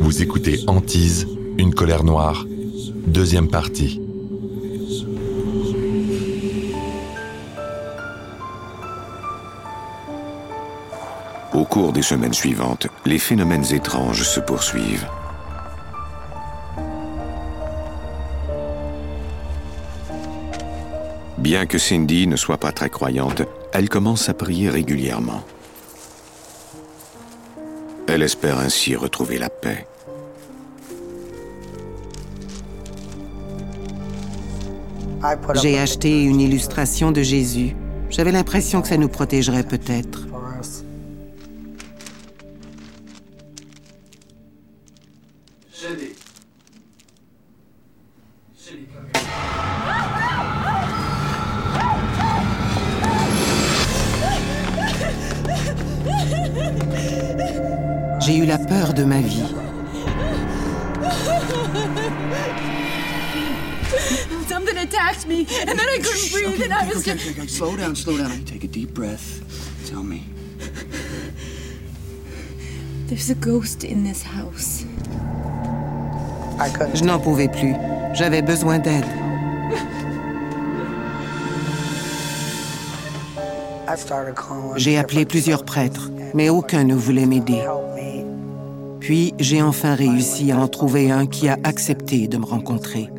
Vous écoutez Antise, une colère noire, deuxième partie. Au cours des semaines suivantes, les phénomènes étranges se poursuivent. Bien que Cindy ne soit pas très croyante, elle commence à prier régulièrement. Elle espère ainsi retrouver la paix. J'ai acheté une illustration de Jésus. J'avais l'impression que ça nous protégerait peut-être. J'ai eu la peur de ma vie. Something attacked me, and then I couldn't breathe, and I was Okay, okay, okay. Slow down, slow down. Take a deep breath. Tell me. There's a ghost in this house. Je n'en pouvais plus. J'avais besoin d'aide. J'ai appelé plusieurs prêtres, mais aucun ne voulait m'aider. Puis j'ai enfin réussi à en trouver un qui a accepté de me rencontrer.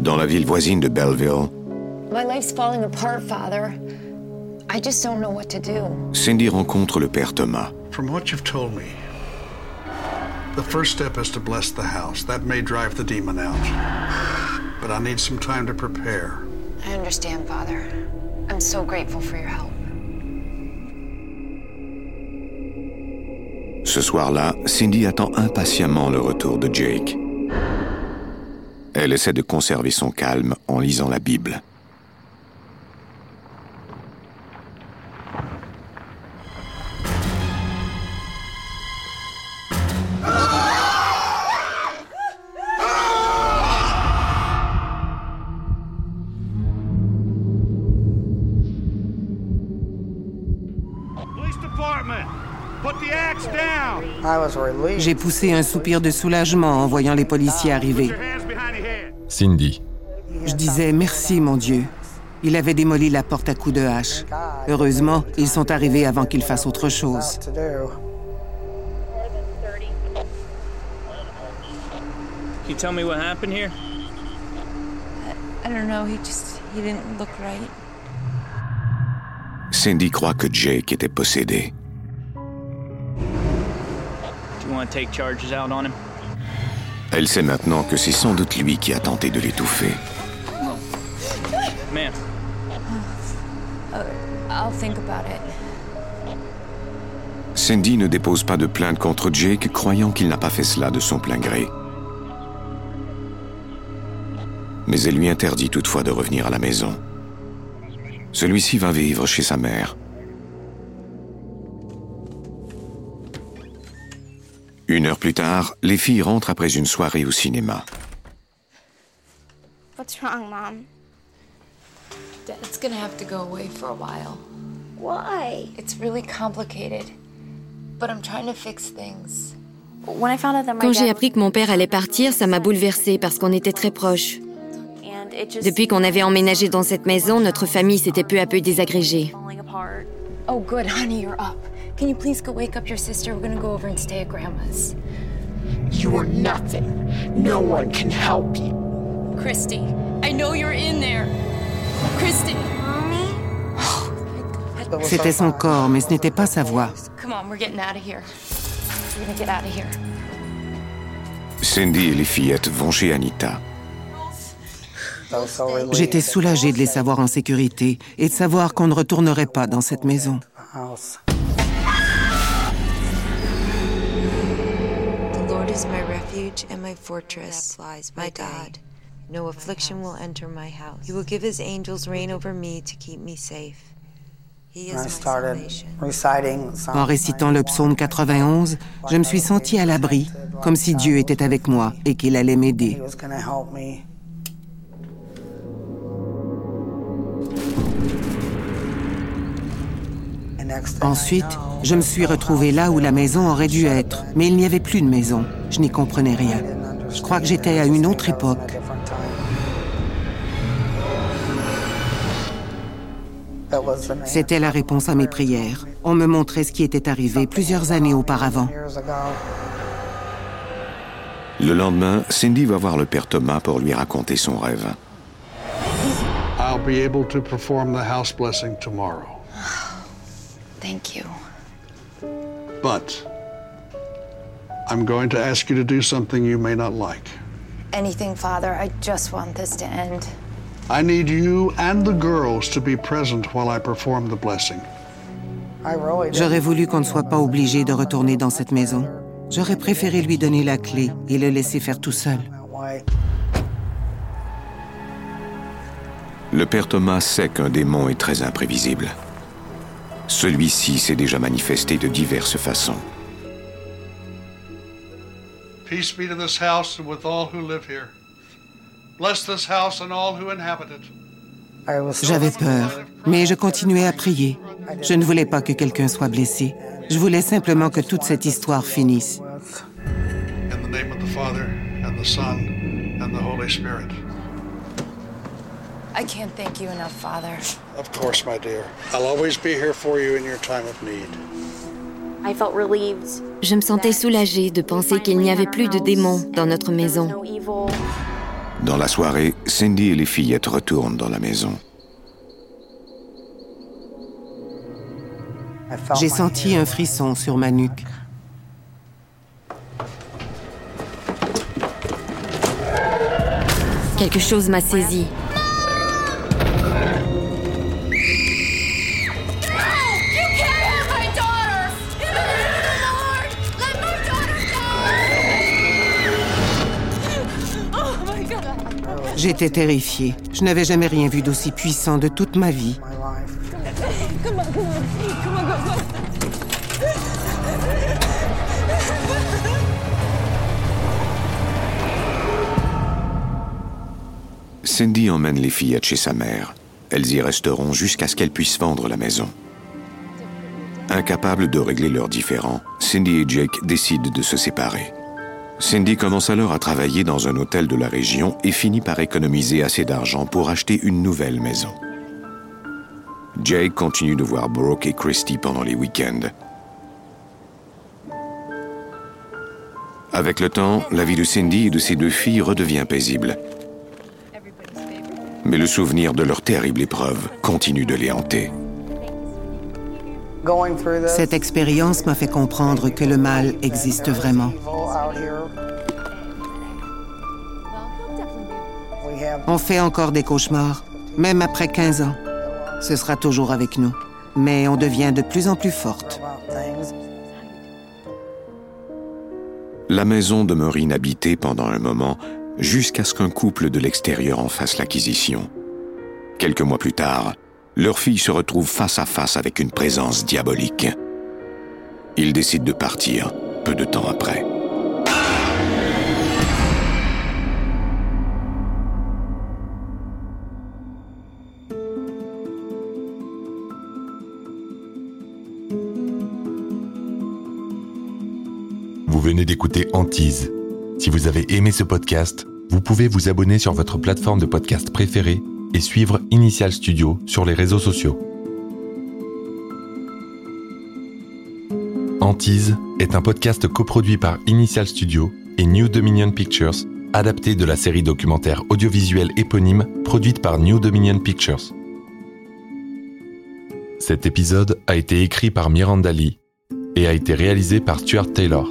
Dans la ville voisine de Belleville, My life's falling apart, Father. I just don't know what to do. Cindy rencontre le père Thomas. From what you've told me, the first step is to bless the house. That may drive the demon out. But I need some time to prepare. I understand, Father. I'm so grateful for your help. Ce soir-là, Cindy attend impatiemment le retour de Jake. Elle essaie de conserver son calme en lisant la Bible. J'ai poussé un soupir de soulagement en voyant les policiers arriver. Cindy, Je disais merci mon Dieu. Il avait démoli la porte à coups de hache. Heureusement, ils sont arrivés avant qu'il fasse autre chose. Cindy croit que Jake était possédé. Elle sait maintenant que c'est sans doute lui qui a tenté de l'étouffer. Ma'am, I'll think about it. Cindy ne dépose pas de plainte contre Jake, croyant qu'il n'a pas fait cela de son plein gré. Mais elle lui interdit toutefois de revenir à la maison. Celui-ci va vivre chez sa mère. Une heure plus tard, les filles rentrent après une soirée au cinéma. What's wrong, Mom? Dad's gonna have to go away for a while. Why? It's really complicated, but I'm trying to fix things. When I found out that my Quand j'ai appris que mon père allait partir, ça m'a bouleversée parce qu'on était très proches. Depuis qu'on avait emménagé dans cette maison, notre famille s'était peu à peu désagrégée. Oh, good, honey, you're up. Can you please go wake up your sister? We're gonna go over and stay at Grandma's. You are nothing. No one can help you. Christy, I know you're in there. Christy, C'était son corps, mais ce n'était pas sa voix. come on, we're getting out of here. We're gonna get out of here. Cindy et les fillettes vont chez Anita. J'étais soulagée de les savoir en sécurité et de savoir qu'on ne retournerait pas dans cette maison. No affliction will enter my house. He will give his angels reign over me to keep me safe. He is my salvation. En récitant le psaume 91, je me suis sentie à l'abri, comme si Dieu était avec moi et qu'il allait m'aider. Ensuite, je me suis retrouvée là où la maison aurait dû être, mais il n'y avait plus de maison. Je n'y comprenais rien. Je crois que j'étais à une autre époque. C'était la réponse à mes prières. On me montrait ce qui était arrivé plusieurs années auparavant. Le lendemain, Cindy va voir le père Thomas pour lui raconter son rêve. I'll be able to perform the house blessing tomorrow. Thank you. But I'm going to ask you to do something you may not like. Anything, Father. I just want this to end. I need you and the girls to be present while I perform the blessing. J'aurais voulu qu'on ne soit pas obligé de retourner dans cette maison. J'aurais préféré lui donner la clé et le laisser faire tout seul. Le père Thomas sait qu'un démon est très imprévisible. Celui-ci s'est déjà manifesté de diverses façons. Peace be to this house and with all who live here. Bless this house and all who inhabit it. J'avais peur, mais je continuais à prier. Je ne voulais pas que quelqu'un soit blessé. Je voulais simplement que toute cette histoire finisse. In the name of the Father and the Son and the Holy Spirit. I can't thank you enough, Father. Of course, my dear. I'll always be here for you in your time of need. I felt relieved. Je me sentais soulagée de penser qu'il n'y avait plus de démons dans notre maison. Dans la soirée, Cindy et les fillettes retournent dans la maison. J'ai senti un frisson sur ma nuque. Quelque chose m'a saisie. J'étais terrifiée. Je n'avais jamais rien vu d'aussi puissant de toute ma vie. Cindy emmène les fillettes chez sa mère. Elles y resteront jusqu'à ce qu'elles puissent vendre la maison. Incapables de régler leurs différends, Cindy et Jake décident de se séparer. Cindy commence alors à travailler dans un hôtel de la région et finit par économiser assez d'argent pour acheter une nouvelle maison. Jake continue de voir Brooke et Christy pendant les week-ends. Avec le temps, la vie de Cindy et de ses deux filles redevient paisible. Mais le souvenir de leur terrible épreuve continue de les hanter. Cette expérience m'a fait comprendre que le mal existe vraiment. On fait encore des cauchemars, même après 15 ans. Ce sera toujours avec nous, mais on devient de plus en plus forte. La maison demeure inhabitée pendant un moment jusqu'à ce qu'un couple de l'extérieur en fasse l'acquisition. Quelques mois plus tard, leur fille se retrouve face à face avec une présence diabolique. Ils décident de partir peu de temps après. Venez d'écouter Antise. Si vous avez aimé ce podcast, vous pouvez vous abonner sur votre plateforme de podcast préférée et suivre Initial Studio sur les réseaux sociaux. Antise est un podcast coproduit par Initial Studio et New Dominion Pictures, adapté de la série documentaire audiovisuelle éponyme produite par New Dominion Pictures. Cet épisode a été écrit par Miranda Lee et a été réalisé par Stuart Taylor.